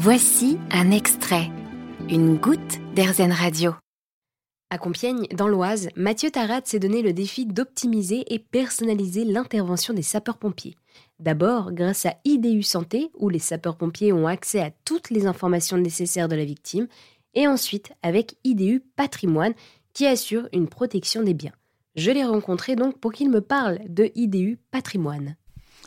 Voici un extrait, une goutte d'Airzen Radio. À Compiègne, dans l'Oise, Mathieu Tarat s'est donné le défi d'optimiser et personnaliser l'intervention des sapeurs-pompiers. D'abord grâce à IDU Santé, où les sapeurs-pompiers ont accès à toutes les informations nécessaires de la victime, et ensuite avec IDU Patrimoine, qui assure une protection des biens. Je l'ai rencontré donc pour qu'il me parle de IDU Patrimoine.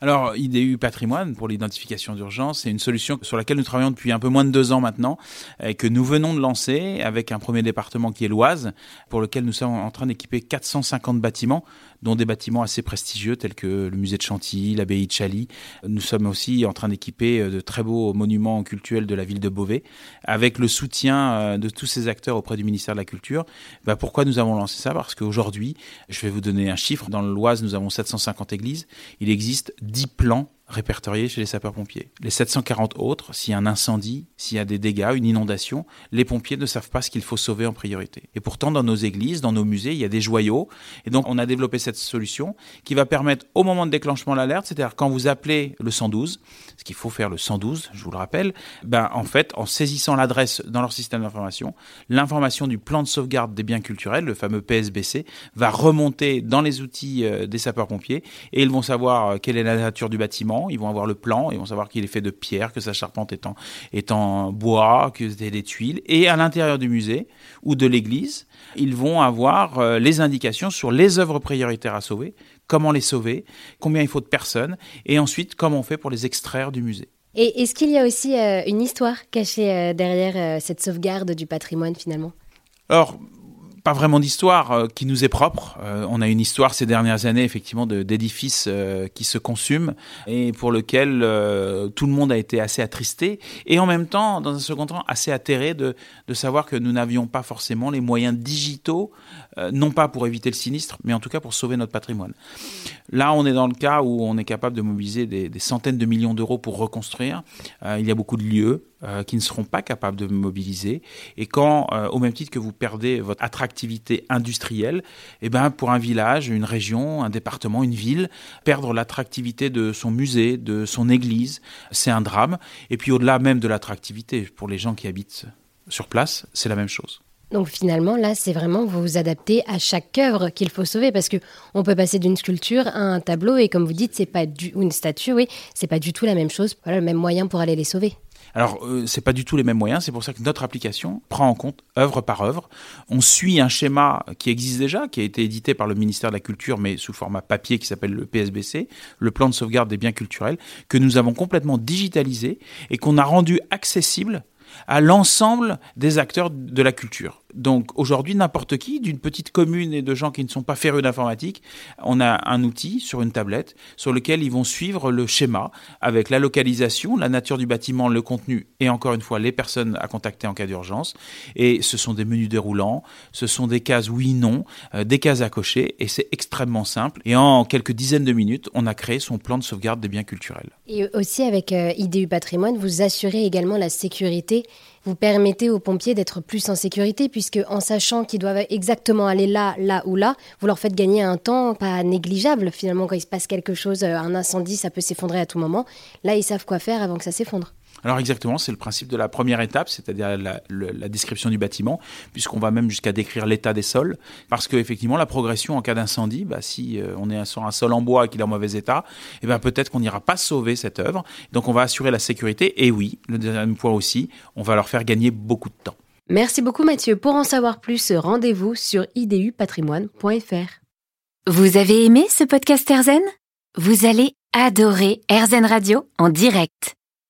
Alors, IDU Patrimoine pour l'identification d'urgence, c'est une solution sur laquelle nous travaillons depuis un peu moins de deux ans maintenant, et que nous venons de lancer avec un premier département qui est l'Oise, pour lequel nous sommes en train d'équiper 450 bâtiments, dont des bâtiments assez prestigieux tels que le musée de Chantilly, l'abbaye de Chaly. Nous sommes aussi en train d'équiper euh, de très beaux monuments cultuels de la ville de Beauvais, avec le soutien euh, de tous ces acteurs auprès du ministère de la Culture. Bah, pourquoi nous avons lancé ça? Parce qu'aujourd'hui, je vais vous donner un chiffre, dans l'Oise, nous avons 750 églises. Il existe 10 plans répertoriés chez les sapeurs-pompiers. Les 740 autres, s'il y a un incendie, s'il y a des dégâts, une inondation, les pompiers ne savent pas ce qu'il faut sauver en priorité. Et pourtant, dans nos églises, dans nos musées, il y a des joyaux. Et donc, on a développé cette solution qui va permettre, au moment de déclenchement de l'alerte, c'est-à-dire quand vous appelez le 112, ce qu'il faut faire le 112, je vous le rappelle, ben, en fait, en saisissant l'adresse dans leur système d'information, l'information du plan de sauvegarde des biens culturels, le fameux PSBC, va remonter dans les outils euh, des sapeurs-pompiers et ils vont savoir euh, quelle est la nature du bâtiment, ils vont avoir le plan, ils vont savoir qu'il est fait de pierre, que sa charpente est en, est en bois, que c'est des tuiles. Et à l'intérieur du musée ou de l'église, ils vont avoir euh, les indications sur les œuvres prioritaires à sauver, comment les sauver, combien il faut de personnes, et ensuite comment on fait pour les extraire du musée. Et est-ce qu'il y a aussi euh, une histoire cachée euh, derrière cette sauvegarde du patrimoine finalement? Alors, pas vraiment d'histoire euh, qui nous est propre. Euh, on a une histoire ces dernières années effectivement d'édifices euh, qui se consument et pour lequel tout le monde a été assez attristé et en même temps, dans un second temps, assez atterré de, savoir que nous n'avions pas forcément les moyens digitaux, non pas pour éviter le sinistre, mais en tout cas pour sauver notre patrimoine. Là, on est dans le cas où on est capable de mobiliser des centaines de millions d'euros pour reconstruire. il y a beaucoup de lieux, euh, qui ne seront pas capables de mobiliser. Et quand, euh, au même titre que vous perdez votre attractivité industrielle, eh ben, pour un village, une région, un département, une ville, perdre l'attractivité de son musée, de son église, c'est un drame. Et puis au-delà même de l'attractivité, pour les gens qui habitent sur place, c'est la même chose. Donc finalement, là, c'est vraiment vous vous adaptez à chaque œuvre qu'il faut sauver parce que on peut passer d'une sculpture à un tableau et comme vous dites, c'est pas du ou une statue, oui, c'est pas du tout la même chose, voilà, le même moyen pour aller les sauver. Alors, euh, c'est pas du tout les mêmes moyens. C'est pour ça que notre application prend en compte œuvre par œuvre. On suit un schéma qui existe déjà, qui a été édité par le ministère de la Culture, mais sous format papier, qui s'appelle le PSBC, le plan de sauvegarde des biens culturels, que nous avons complètement digitalisé et qu'on a rendu accessible à l'ensemble des acteurs de la culture. Donc aujourd'hui, n'importe qui, d'une petite commune et de gens qui ne sont pas férus d'informatique, on a un outil sur une tablette sur lequel ils vont suivre le schéma avec la localisation, la nature du bâtiment, le contenu et encore une fois les personnes à contacter en cas d'urgence. Et ce sont des menus déroulants, ce sont des cases oui, non, euh, des cases à cocher et c'est extrêmement simple. Et en quelques dizaines de minutes, on a créé son plan de sauvegarde des biens culturels. Et aussi avec euh, IDU Patrimoine, vous assurez également la sécurité vous permettez aux pompiers d'être plus en sécurité, puisque en sachant qu'ils doivent exactement aller là, là ou là, vous leur faites gagner un temps pas négligeable. Finalement, quand il se passe quelque chose, euh, un incendie, ça peut s'effondrer à tout moment. Là, ils savent quoi faire avant que ça s'effondre. Alors exactement, c'est le principe de la première étape, c'est-à-dire la, description du bâtiment, puisqu'on va même jusqu'à décrire l'état des sols, parce qu'effectivement la progression en cas d'incendie, bah, si euh, on est sur un sol en bois et qu'il est en mauvais état, eh ben, peut-être qu'on n'ira pas sauver cette œuvre. Donc on va assurer la sécurité, et oui, le deuxième point aussi, on va leur faire gagner beaucoup de temps. Merci beaucoup Mathieu. Pour en savoir plus, rendez-vous sur idupatrimoine.fr. Vous avez aimé ce podcast Erzen Vous allez adorer Erzen Radio en direct.